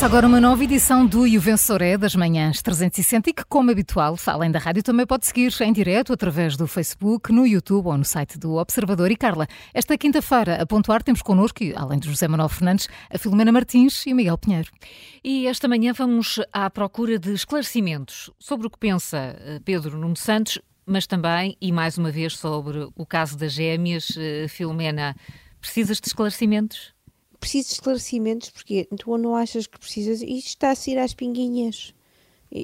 Começa agora uma nova edição do E o Vencedor é das manhãs 360 e que, como habitual, além da rádio, também pode seguir em direto através do Facebook, no YouTube ou no site do Observador. E Carla, esta quinta-feira, a pontuar, temos connosco, além de José Manuel Fernandes, a Filomena Martins e o Miguel Pinheiro. E esta manhã vamos à procura de esclarecimentos sobre o que pensa eh, Pedro Nuno Santos, mas também, e mais uma vez, sobre o caso das gêmeas. Eh, Filomena, precisas de esclarecimentos? Preciso de esclarecimentos, porque tu não achas que precisas, isto está a sair às pinguinhas.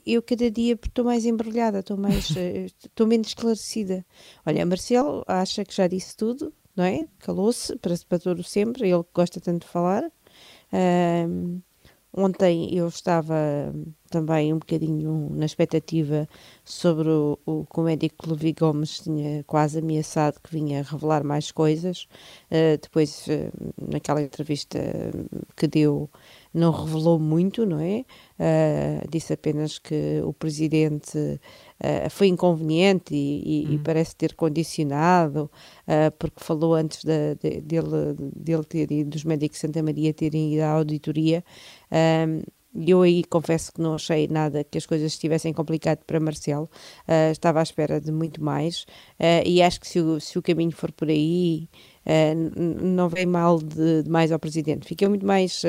Eu cada dia estou mais embrulhada, estou mais eh, estou menos esclarecida. Olha, Marcelo acha que já disse tudo, não é? Calou-se para, para todo sempre, ele gosta tanto de falar. Um, Ontem eu estava também um bocadinho na expectativa sobre o, o que o médico Levi Gomes tinha quase ameaçado que vinha revelar mais coisas. Uh, depois, uh, naquela entrevista que deu, não revelou muito, não é? Uh, disse apenas que o presidente uh, foi inconveniente e, e, hum. e, parece ter condicionado, uh, porque falou antes de, de, dele, dele ter ido, dos médicos de Santa Maria terem ido à auditoria. eu aí confesso que não achei nada que as coisas estivessem complicado para Marcelo, uh, estava à espera de muito mais uh, e acho que se o, se o caminho for por aí uh, não vem mal de, de, mais ao Presidente. Fica muito mais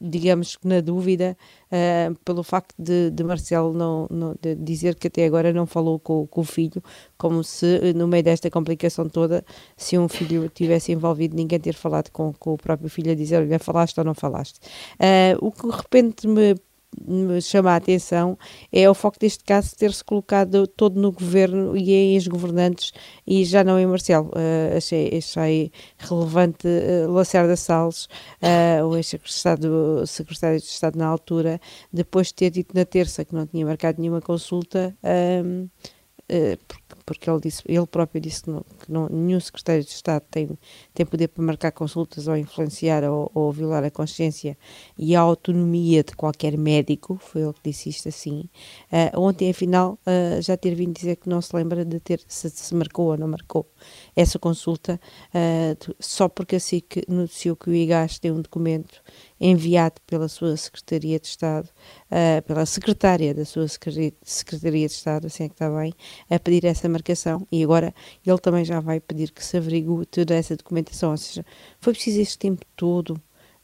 digamos que na dúvida, uh, pelo facto de, de Marcelo não, não de dizer que até agora não falou com, com, o filho, como se no meio desta complicação toda, se um filho tivesse envolvido, ninguém ter falado com, com o próprio filho a dizer, olha, falaste ou não falaste. Uh, o que de repente me me chama a atenção é o foco deste caso ter-se colocado todo no governo e em ex-governantes e já não em Marcelo. Uh, achei, achei relevante uh, Lacerda Salles, uh, o ex-secretário secretário de Estado na altura, depois de ter dito na terça que não tinha marcado nenhuma consulta, uh, porque ele, disse, ele próprio disse que, não, que não, nenhum secretário de Estado tem, tem poder para marcar consultas ou influenciar ou, ou, violar a consciência e a autonomia de qualquer médico, foi ele que disse isto assim. Uh, ontem, afinal, uh, já ter vindo dizer que não se lembra de ter, se, se marcou ou não marcou essa consulta, uh, só porque assim que noticiou que o IGAS tem um documento enviado pela sua Secretaria de Estado, pela secretária da sua Secretaria de Estado, assim é que está bem, a pedir essa marcação e agora ele também já vai pedir que se averigue toda essa documentação, ou seja, foi preciso este tempo todo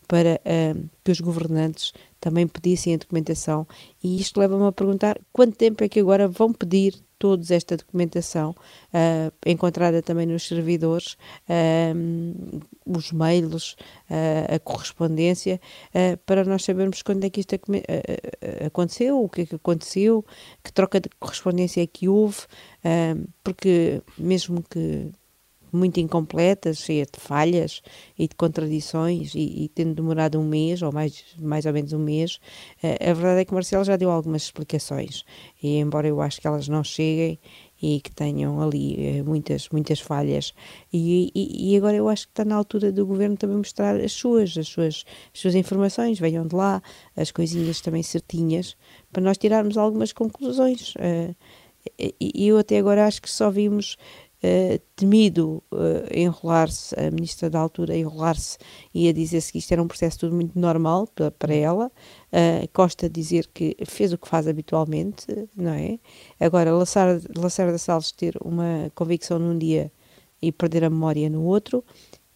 para uh, que os governantes também pedissem a documentação. E isto leva-me a perguntar quanto tempo é que agora vão pedir todos esta documentação uh, encontrada também nos servidores, uh, os mails, uh, a correspondência, para nós sabermos quando é que isto aconteceu, o que é que aconteceu, que troca de correspondência é que houve, porque mesmo que muito incompleta, cheia de falhas e de contradições e, e, tendo demorado um mês ou mais, mais ou menos um mês, uh, a verdade é que Marcelo já deu algumas explicações. E embora eu acho que elas não cheguem e que tenham ali uh, muitas, muitas falhas. E, e, e, agora eu acho que está na altura do governo também mostrar as suas, as suas, as suas informações, venham de lá, as coisinhas também certinhas, para nós tirarmos algumas conclusões. Uh, e eu até agora acho que só vimos uh, temido uh, enrolar-se, a ministra da altura enrolar-se e a dizer-se que isto era um processo tudo muito normal para, ela. Uh, Costa dizer que fez o que faz habitualmente, não é? Agora, Lacerda, Salles ter uma convicção num dia e perder a memória no outro.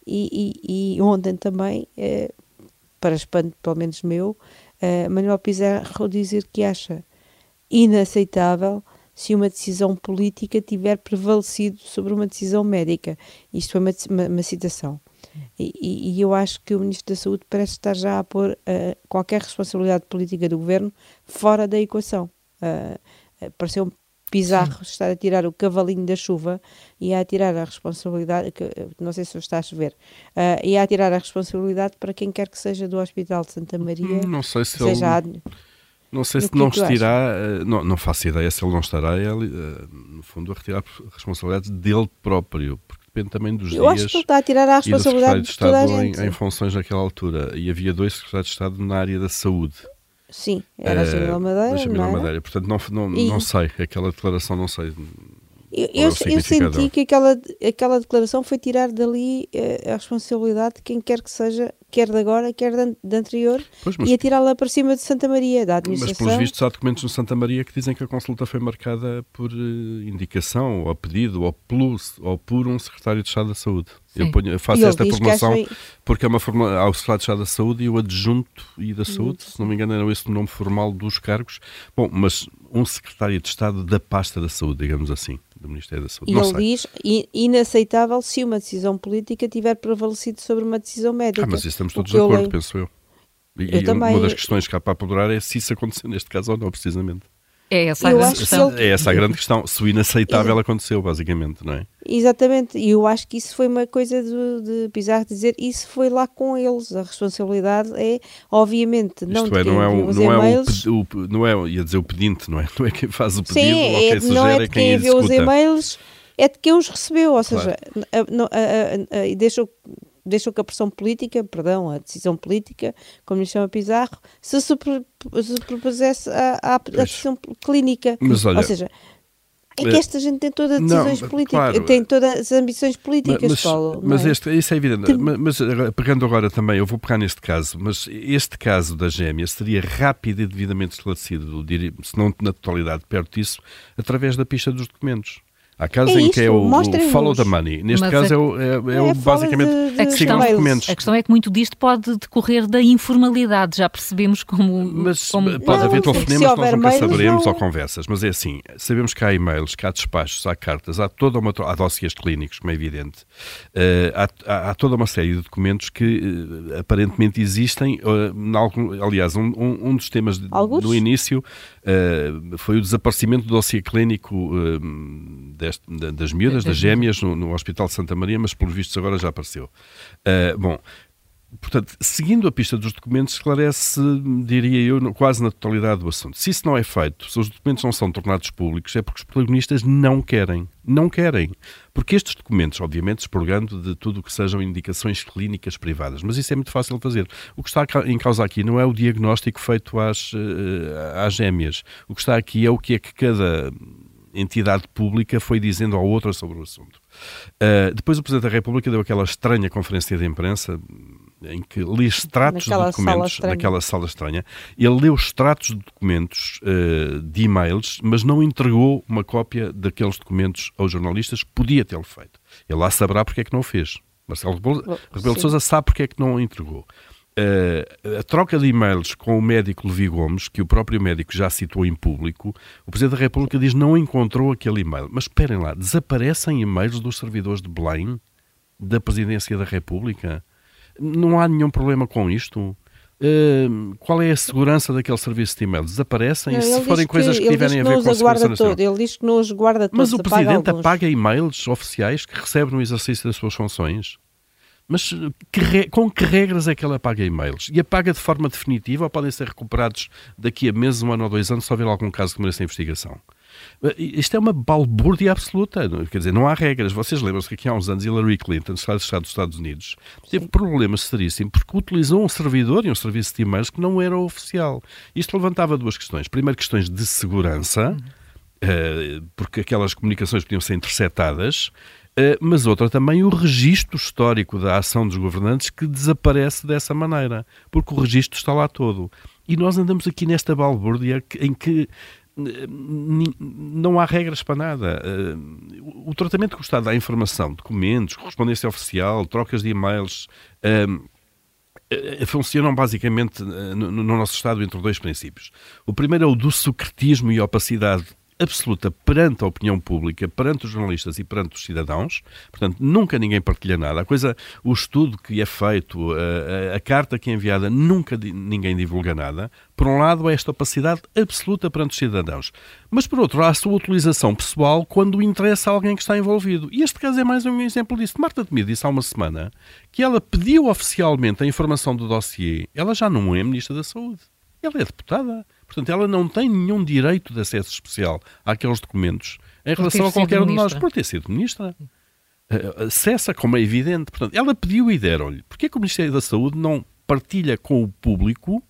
E, e, e ontem também, para espanto pelo menos meu, Manuel Pizarro dizer que acha inaceitável se uma decisão política tiver prevalecido sobre uma decisão médica. Isto foi uma, uma, uma citação. E, e, eu acho que o Ministro da Saúde parece estar já a pôr uh, qualquer responsabilidade política do governo fora da equação. Uh, uh, pareceu bizarro Sim. estar a tirar o cavalinho da chuva e a tirar a responsabilidade, que, não sei se está a chover, uh, e a tirar a responsabilidade para quem quer que seja do Hospital de Santa Maria. Não sei se seja ele... Não sei se não estará, eh, não, não faço ideia se ele não estará, ele, eh, no fundo, a retirar a responsabilidade dele próprio, porque depende também dos Eu dias. acho que ele está a tirar a responsabilidade de, Estado toda a gente. Em, em, funções naquela altura, e havia dois secretários de Estado na área da saúde. Sim, era a Jamila eh, Madeira. A Jamila Madeira, portanto, não, não, e... não sei, aquela declaração não sei. Eu, eu, eu, senti que aquela, aquela declaração foi tirar dali a responsabilidade de quem quer que seja quer de agora, quer de, anterior, pois, mas, e atirá-la para cima de Santa Maria, da administração. Mas, pelos vistos, há documentos no Santa Maria que dizem que a consulta foi marcada por uh, indicação, ou pedido, ou, pelo, ou por um secretário de Estado da Saúde. Eu, ponho, eu, faço esta formação foi... porque é uma forma ao secretário de Estado da Saúde e o adjunto e da Saúde, se não me engano, era esse o nome formal dos cargos. Bom, mas um secretário de Estado da pasta da Saúde, digamos assim do Ministério da Saúde. E não ele sei. diz inaceitável se uma decisão política tiver prevalecido sobre uma decisão médica. Ah, mas isso estamos todos de acordo, lembro... penso eu. E, eu também... uma das questões que há para apurar é se isso aconteceu neste caso ou não, precisamente. É essa a grande questão. Ele... É essa a grande questão. Se o inaceitável aconteceu, basicamente, não é? Exatamente. E eu acho que isso foi uma coisa de, de Pizarro dizer isso foi lá com eles. A responsabilidade é, obviamente, não Isto é, não é, o, não, é o, o, não é, ia dizer o pedinte, não é? Não é quem faz o pedido Sim, ou quem é, sugere, não é de quem, quem enviou os e-mails, é de quem os recebeu. Ou seja, e deixou deixou que a pressão política, perdão, a decisão política, como lhe chama Pizarro, se superpusesse à, à, decisão clínica. Mas, olha, Ou seja, é que esta gente tem todas as decisões não, políticas, claro, tem todas as ambições políticas, mas, Paulo. Mas é? Este, isso é evidente. Mas, pegando agora também, eu vou pegar neste caso, mas este caso da gêmea seria rápido e devidamente esclarecido, se não na totalidade, perto disso, através da pista dos documentos. Há casos é em que é o, o follow the money. Neste Mas caso é, o, é, é, o basicamente de, de, a questão, documentos. A questão é que muito disto pode decorrer da informalidade, já percebemos como. Mas como... pode não, haver telefonemas que nós nunca saberemos não... ou conversas. Mas é assim: sabemos que há e-mails, que há despachos, há cartas, há toda uma. Há dossiês clínicos, como é evidente. Uh, há, há, toda uma série de documentos que uh, aparentemente existem. Uh, algum, aliás, um, um, um, dos temas de, do início foi o desaparecimento do dossiê clínico deste, das miúdas, das gêmeas, no, no, Hospital de Santa Maria, mas pelos vistos agora já apareceu. Uh, bom, portanto, seguindo a pista dos documentos, esclarece, diria eu, quase na totalidade do assunto. Se isso não é feito, se os documentos não são tornados públicos, é porque os protagonistas não querem. Não querem. Porque estes documentos, obviamente, expurgando de tudo o que sejam indicações clínicas privadas, mas isso é muito fácil de fazer. O que está em causa aqui não é o diagnóstico feito às, eh, às gêmeas. O que está aqui é o que é que cada entidade pública foi dizendo ao outro sobre o assunto. Uh, depois o Presidente da República deu aquela estranha conferência de imprensa em que lê extratos naquela de documentos sala naquela sala estranha. Ele leu extratos de documentos uh, de e-mails, mas não entregou uma cópia daqueles documentos aos jornalistas. Podia tê-lo feito. Ele lá saberá porque é que não o fez. Marcelo Rebelo, Rebelo de Sousa sabe porque é que não o entregou. Uh, a troca de e-mails com o médico Levi Gomes, que o próprio médico já citou em público, o Presidente da República diz não encontrou aquele e-mail. Mas esperem lá, desaparecem e-mails dos servidores de Belém, da Presidência da República? Não há nenhum problema com isto? Uh, qual é a segurança daquele serviço de e-mail? Desaparecem? Não, se forem coisas que, que tiverem a ver com a segurança todo. Ele diz que não os guarda todos. Mas o Presidente apaga, apaga e-mails oficiais que recebe no exercício das suas funções? Mas que, com que regras é que ela apaga e-mails? E apaga de forma definitiva ou podem ser recuperados daqui a meses, um ano ou dois anos, se houver algum caso que mereça investigação? Eh, isto é uma balbúrdia absoluta. Quer dizer, não há regras. Vocês lembram-se que aqui há uns anos Hillary Clinton, Estado dos Estados Unidos, teve problemas seríssimos porque utilizou um servidor e um serviço de e-mails que não era oficial. Isto levantava duas questões. Primeiro, questões de segurança, uhum. porque aquelas comunicações podiam ser interceptadas eh, mas outra também o registro histórico da ação dos governantes que desaparece dessa maneira, porque o registro está lá todo. E nós andamos aqui nesta balbúrdia em que eh, não há regras para nada. Eh, o tratamento que o Estado dá à informação, documentos, correspondência oficial, trocas de e-mails, funcionam basicamente no nosso Estado entre dois princípios. O primeiro é o do secretismo e opacidade absoluta perante a opinião pública, perante os jornalistas e perante os cidadãos. Portanto, nunca ninguém partilha nada. A coisa, o estudo que é feito, a, a, a carta que é enviada, nunca ninguém divulga nada. Por um lado, há esta opacidade absoluta perante os cidadãos. Mas, por outro, há a sua utilização pessoal quando interessa alguém que está envolvido. E este caso é mais um exemplo disso. Marta Temido disse há uma semana que ela pediu oficialmente a informação do dossiê. Ela já não é Ministra da Saúde. Ela é deputada. Portanto, ela não tem nenhum direito de acesso especial àqueles documentos em relação a qualquer um de nós, por ter sido ministra. Uh, cessa, como é evidente. Portanto, ela pediu e deram-lhe. Porquê que o Ministério da Saúde não partilha com o público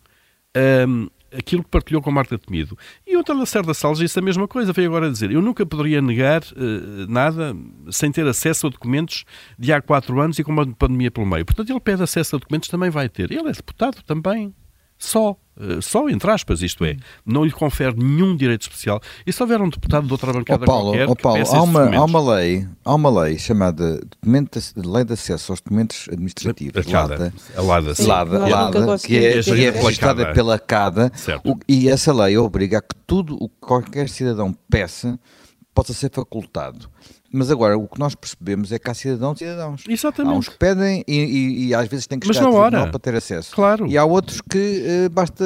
um, aquilo que partilhou com Marta Temido. E outra Lacerda Salles disse a mesma coisa, veio agora dizer, eu nunca poderia negar uh, nada sem ter acesso a documentos de há quatro anos e com uma pandemia pelo meio. Portanto, ele pede acesso a documentos, também vai ter. Ele é deputado também. Só. Eh, só entre aspas, isto é, não lhe confere nenhum direito especial. E se houver um deputado de outra bancada oh, Paulo, qualquer oh, Paulo, há uma, há uma lei, há uma lei chamada documento, Lei de Acesso aos Documentos Administrativos, a LADA, a LADA, sim. LADA, LADA que é, que é registrada pela CADA, o, e essa lei obriga a que tudo o que qualquer cidadão peça possa ser facultado. Mas agora, o que nós percebemos é que há cidadãos e cidadãos. Exatamente. Há uns que pedem e, e, e às vezes têm que chegar a tribunal para ter acesso. Claro. E há outros que uh, basta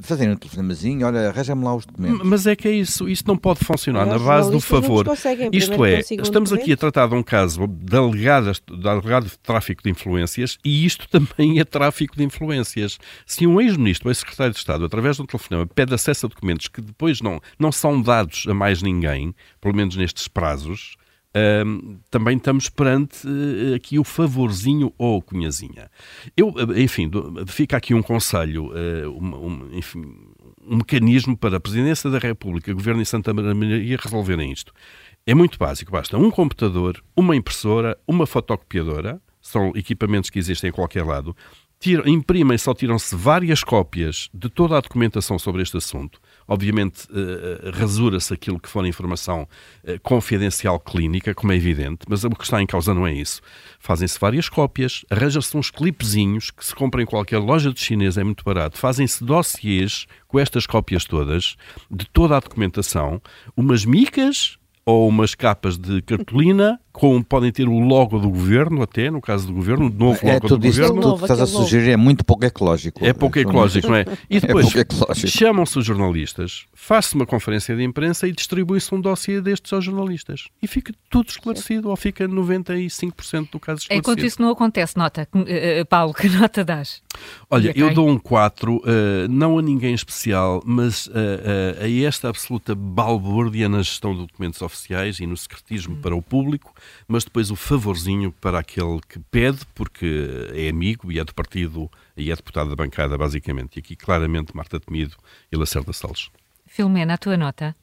fazerem um telefonemazinho, olha, arranja-me lá os documentos. Mas é que é isso, isso não pode funcionar na base do favor. Isto é, estamos aqui a tratar de um caso de, alegadas, de alegado tráfico de influências e isto também é tráfico de influências. Se um ex-ministro ou ex-secretário de Estado, através de um telefonema, pede acesso a documentos que depois não, não são dados a mais ninguém, pelo menos nestes prazos, Também estamos perante uh, aqui o favorzinho ou a cunhazinha. Eu, uh, enfim, do, fica aqui um conselho, eh, um, um, enfim, um mecanismo para a Presidência da República, Governo e Santa Maria resolverem isto. É muito básico, basta um computador, uma impressora, uma fotocopiadora, são equipamentos que existem em qualquer lado, imprimem, só tiram-se várias cópias de toda a documentação sobre este assunto. Obviamente, uh, rasura-se aquilo que for informação uh, confidencial clínica, como é evidente, mas o que está em causa não é isso. Fazem-se várias cópias, arranjam-se uns clipezinhos que se compram em qualquer loja de chinês, é muito barato. Fazem-se dossiês com estas cópias todas, de toda a documentação, umas micas ou umas capas de cartolina com, podem ter o logo do governo, até, no caso do governo, o novo é, logo do governo. Tudo que estás a sugerir é muito pouco ecológico. É pouco ecológico, não é? E é depois é chamam-se os jornalistas, faz-se uma conferência de imprensa e distribui-se um dossiê destes aos jornalistas. E fica tudo esclarecido, ou fica 95% do caso esclarecido. Enquanto isso não acontece, nota, uh, Paulo, que nota dás? Olha, eu dou um 4, uh, não a ninguém especial, mas uh, a esta absoluta balbúrdia na gestão de documentos oficiais e no secretismo hum. para o público, mas depois o favorzinho para aquele que pede, porque é amigo e é do partido e é deputado da bancada, basicamente. E aqui, claramente, Marta Temido e Lacerda Salles. Filomena, a tua nota?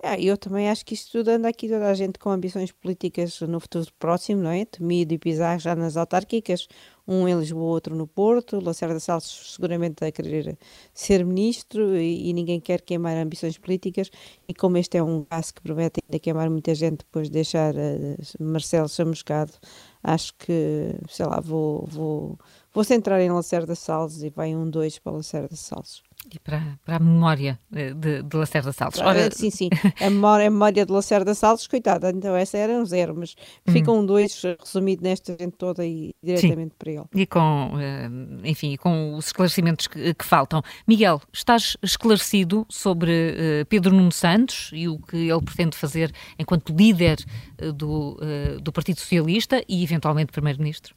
Ah, eu também acho que isto tudo anda aqui toda a gente com ambições políticas no futuro próximo, não é? Temido e Pizarro já nas autárquicas, um em Lisboa, outro no Porto, Lacerda Salles seguramente a querer ser ministro e, e, ninguém quer queimar ambições políticas e como este é um caso que promete ainda queimar muita gente depois de deixar uh, Marcelo chamuscado, acho que, sei lá, vou, vou, vou centrar em Lacerda Salles e vai um dois para Lacerda Salles. E para, para a memória eh, de, de Lacerda Salles. Ora... Sim, sim. A memória, a memória de Lacerda Salles, coitada, então essa era um zero, mas hum. fica um dois resumido nesta gente toda e diretamente sim. para ele. E com, eh, enfim, com os esclarecimentos que, que faltam. Miguel, estás esclarecido sobre uh, Pedro Nuno Santos e o que ele pretende fazer enquanto líder do, do Partido Socialista e eventualmente Primeiro-Ministro?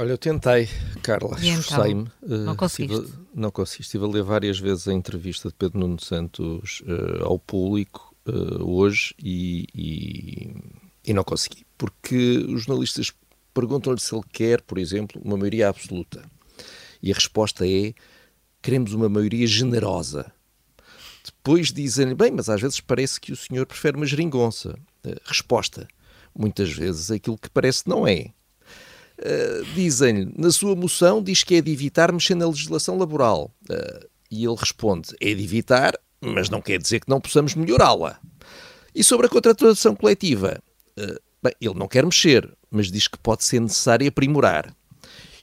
Olha, eu tentei, Carla, então, esforcei-me. Não conseguiste? Estive, não consegui. Estive a ler várias vezes a entrevista de Pedro Nuno Santos uh, ao público uh, hoje e, e, e, não consegui. Porque os jornalistas perguntam-lhe se ele quer, por exemplo, uma maioria absoluta. E a resposta é: queremos uma maioria generosa. Depois dizem-lhe, bem, mas às vezes parece que o senhor prefere uma geringonça. Uh, resposta: muitas vezes aquilo que parece não é. Uh, dizem-lhe, na sua moção diz que é de evitar mexer na legislação laboral. Uh, e ele responde, é de evitar, mas não quer dizer que não possamos melhorá-la. E sobre a contratação coletiva, uh, bem, ele não quer mexer, mas diz que pode ser necessário aprimorar.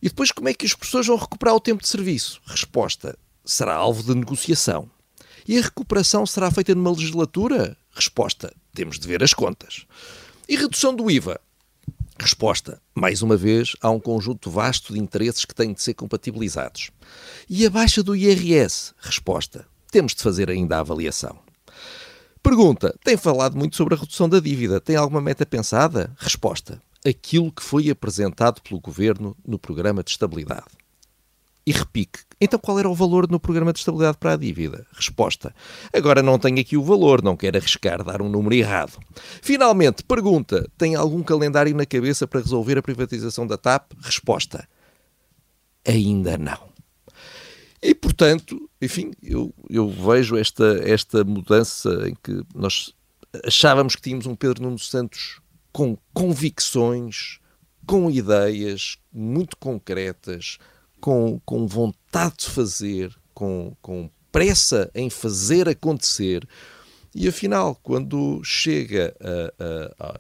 E depois como é que as pessoas vão recuperar o tempo de serviço? Resposta, será alvo de negociação. E a recuperação será feita numa legislatura? Resposta, temos de ver as contas. E redução do IVA? Resposta: mais uma vez, há um conjunto vasto de interesses que têm de ser compatibilizados. E a baixa do IRS? Resposta: temos de fazer ainda a avaliação. Pergunta: tem falado muito sobre a redução da dívida. Tem alguma meta pensada? Resposta: aquilo que foi apresentado pelo governo no programa de estabilidade e repique. Então qual era o valor no programa de estabilidade para a dívida? Resposta. Agora não tenho aqui o valor, não quero arriscar dar um número errado. Finalmente, pergunta. Tem algum calendário na cabeça para resolver a privatização da TAP? Resposta. Ainda não. E, portanto, enfim, eu, eu vejo esta, esta mudança em que nós achávamos que tínhamos um Pedro Nuno Santos com convicções, com ideias muito concretas, com, com vontade de fazer, com, com pressa em fazer acontecer. E afinal, quando chega, a, a, a,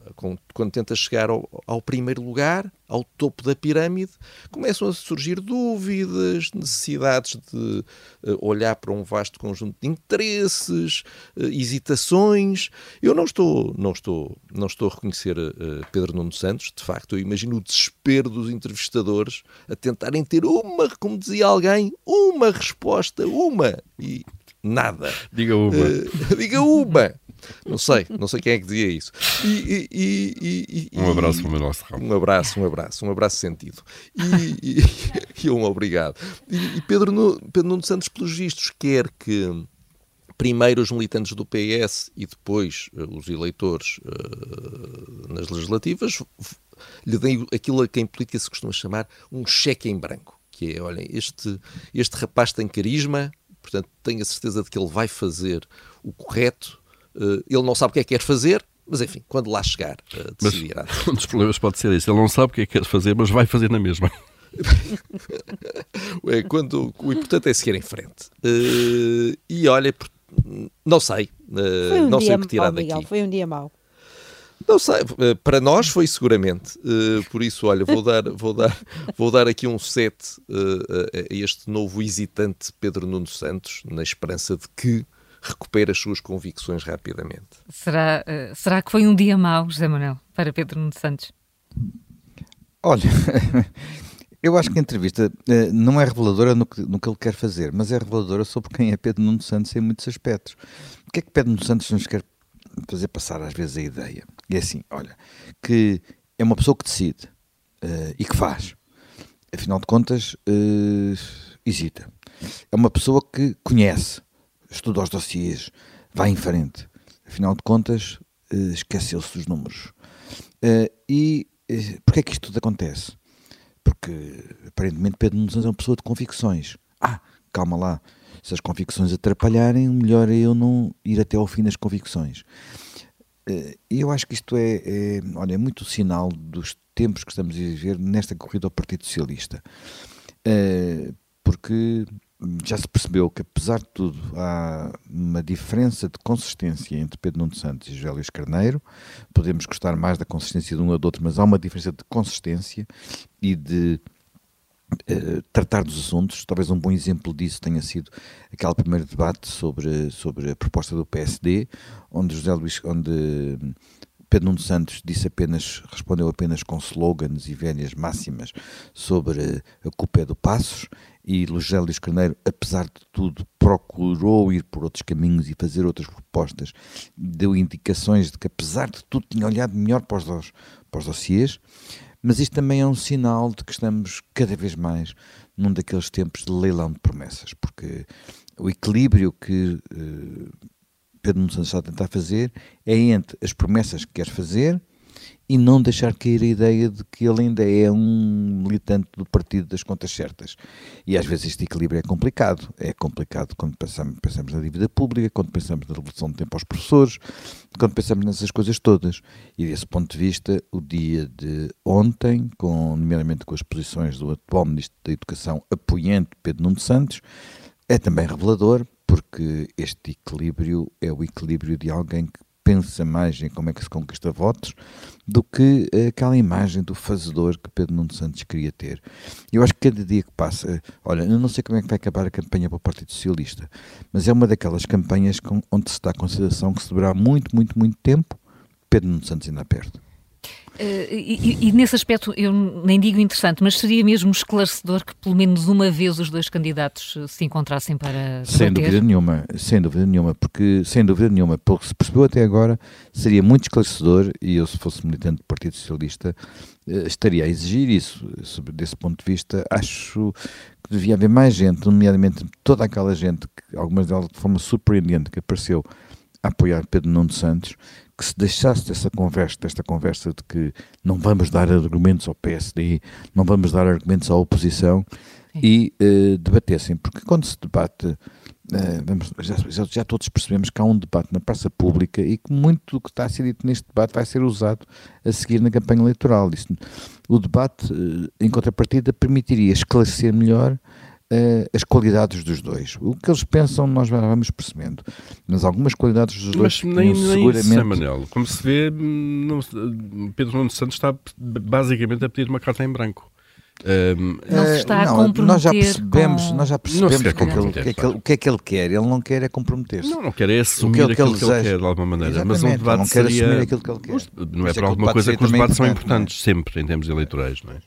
quando tenta chegar ao, ao, primeiro lugar, ao topo da pirâmide, começam a surgir dúvidas, necessidades de uh, olhar para um vasto conjunto de interesses, uh, hesitações. Eu não estou, não estou, não estou a reconhecer uh, Pedro Nuno Santos. De facto, eu imagino o desespero dos entrevistadores a tentarem ter uma, como dizia alguém, uma resposta, uma. E nada. Diga uma. Uh, diga uma. Não sei, não sei quem é que dizia isso. E, e, e, um abraço para o Manuel Serrão. Um abraço, um abraço, um abraço sentido. E, um obrigado. E, Pedro, Pedro Nuno Santos, pelos vistos, quer que primeiro os militantes do PS e depois uh, os eleitores uh, nas legislativas lhe deem aquilo a quem em política se costuma chamar um cheque em branco. Que é, olhem, este, este rapaz tem carisma, Portanto, tenho a certeza de que ele vai fazer o correto. Uh, ele não sabe o que é que quer fazer, mas enfim, quando lá chegar, uh, decidirá. Mas, um dos problemas pode ser isso. Ele não sabe o que é que quer fazer, mas vai fazer na mesma. é, quando, o importante é seguir em frente. Uh, e olha, não sei. Uh, um não sei o que tirar daqui. foi um dia mau. Não sei, eh, para nós foi seguramente. Uh, por isso, olha, vou dar, vou dar, vou dar aqui um set uh, a este novo hesitante Pedro Nuno Santos, na esperança de que recupere as suas convicções rapidamente. Será, uh, será que foi um dia mau, José Manuel, para Pedro Nuno Santos? Olha, eu acho que a entrevista não é reveladora no que, no que ele quer fazer, mas é reveladora sobre quem é Pedro Nuno Santos em muitos aspectos. O que é que Pedro Nuno Santos nos quer fazer passar às vezes a ideia. É assim, olha, que é uma pessoa que decide uh, e que faz. Afinal de contas, uh, hesita. É uma pessoa que conhece, estuda os dossiês, vai em frente. Afinal de contas, uh, esqueceu-se dos números. e uh, porquê é que isto tudo acontece? Porque aparentemente Pedro Nunes é uma pessoa de convicções. Ah, calma lá, se as convicções atrapalharem, melhor é eu não ir até ao fim das convicções. Eh, e eu acho que isto é, é, olha, é muito sinal dos tempos que estamos a viver nesta corrida ao Partido Socialista. Eh, porque já se percebeu que, apesar de tudo, há uma diferença de consistência entre Pedro Nuno Santos e José Luís Carneiro. Podemos gostar mais da consistência de um ou do outro, mas há uma diferença de consistência e de Uh, tratar dos assuntos. Talvez um bom exemplo disso tenha sido aquele primeiro debate sobre, sobre a proposta do PSD, onde José Luís, onde Pedro Nuno Santos disse apenas, respondeu apenas com slogans e velhas máximas sobre a culpa é do Passos e José Luís Carneiro, apesar de tudo, procurou ir por outros caminhos e fazer outras propostas, deu indicações de que apesar de tudo tinha olhado melhor para os, para os dossiês. Mas isto também é um sinal de que estamos cada vez mais num daqueles tempos de leilão de promessas, porque o equilíbrio que uh, Pedro Nuno está a tentar fazer é entre as promessas que quer fazer e não deixar cair a ideia de que ele ainda é um militante do partido das contas certas. E às vezes este equilíbrio é complicado. É complicado quando pensamos, pensamos na dívida pública, quando pensamos na revolução de tempo aos professores, quando pensamos nessas coisas todas. E desse ponto de vista, o dia de ontem, com, nomeadamente com as posições do atual Ministro da Educação apoiante Pedro Nuno Santos, é também revelador, porque este equilíbrio é o equilíbrio de alguém que pensa mais em como é que se conquista votos do que aquela imagem do fazedor que Pedro Nuno Santos queria ter. Eu acho que cada dia que passa, olha, eu não sei como é que vai acabar a campanha para o Partido Socialista, mas é uma daquelas campanhas onde se dá a consideração que se deverá muito, muito, muito tempo Pedro Nuno Santos ainda perto. Uh, e, e, nesse aspecto, eu nem digo interessante, mas seria mesmo esclarecedor que pelo menos uma vez os dois candidatos eh, se encontrassem para Sem dúvida nenhuma, sem dúvida nenhuma, porque sem dúvida nenhuma, pelo que se percebeu até agora, seria muito esclarecedor e eu, se fosse militante do Partido Socialista, uh, estaria a exigir isso. Sobre, desse ponto de vista, acho que devia haver mais gente, nomeadamente toda aquela gente, que, algumas delas de forma surpreendente, que apareceu a apoiar Pedro Nuno Santos, que se deixasse dessa conversa, desta conversa de que não vamos dar argumentos ao PSD, não vamos dar argumentos à oposição, e uh, debatessem, porque quando se debate, uh, vamos, já, já, todos percebemos que há um debate na praça pública e que muito do que está a ser dito neste debate vai ser usado a seguir na campanha eleitoral. Isso, o debate, uh, em contrapartida, permitiria esclarecer melhor Uh, as qualidades dos dois. O que eles pensam, nós vamos percebendo. Mas algumas qualidades dos dois. Mas nem, nem seguramente... isso, Manuel. Como se vê, não, Pedro Nuno Santos está basicamente a pedir uma carta em branco. Um, não se está não, a comprometer nós já percebemos, com... nós já percebemos o que, é que, ele, que, é que, o que é que ele quer. Ele não quer é comprometer-se. Não, não quer é assumir o que aquilo que ele, quer de alguma maneira. Exatamente, mas um debate não quer seria... assumir aquilo que ele quer. Não é para alguma coisa que os debates são importantes, é? sempre, em termos eleitorais, não é?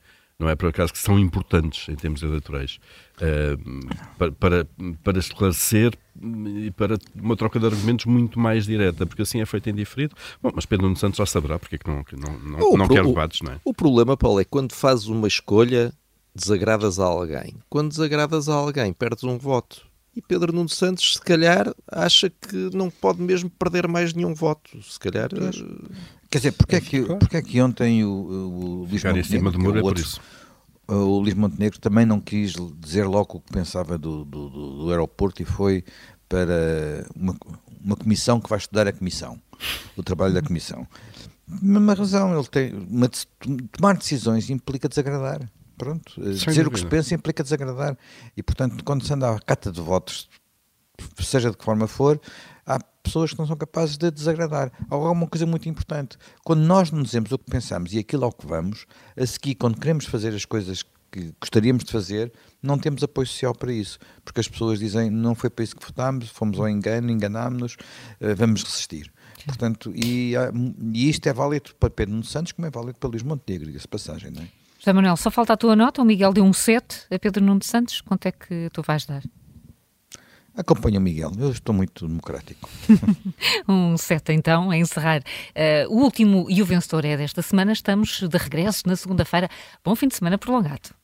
Não é por acaso que são importantes em termos eleitorais. Uh, para, para, para esclarecer e para uma troca de argumentos muito mais direta, porque assim é feito em diferido. Bom, mas Pedro Nuno Santos já saberá porque é que não, não, não, não quer debates, não é? O problema, Paulo, é quando fazes uma escolha desagradas a alguém. Quando desagradas a alguém, perdes um voto. E Pedro Nuno Santos, se calhar, acha que não pode mesmo perder mais nenhum voto. Se calhar. Eh, Quer dizer, porque é que, porque é que ontem o, o Luís Montenegro, em cima de Moura é por isso. O Luís Montenegro também não quis dizer logo o que pensava do, do, do aeroporto e foi para uma, uma comissão que vai estudar a comissão, o trabalho da comissão. Mesma razão, ele tem uma, tomar decisões implica desagradar. Pronto, Sem dizer dúvida. o que se pensa implica desagradar. E, portanto, quando se anda à cata de votos, seja de que forma for, pessoas que não são capazes de desagradar. Há uma coisa muito importante. Quando nós não dizemos o que pensamos e aquilo ao que vamos, a seguir, quando queremos fazer as coisas que gostaríamos de fazer, não temos apoio social para isso. Porque as pessoas dizem, não foi para isso que votámos, fomos ao engano, enganámos-nos, eh, vamos resistir. Portanto, e, e, isto é válido para Pedro Nuno Santos, como é válido para Luís Montenegro, essa passagem, não é? José Manuel, só falta a tua nota. O Miguel deu um 7 a Pedro Nuno Santos. Quanto é que tu vais dar? Acompanha o Miguel, eu estou muito democrático. um 7 então, a encerrar. Uh, o último e o vencedor é desta semana. Estamos de regresso na segunda-feira. Bom fim de semana prolongado.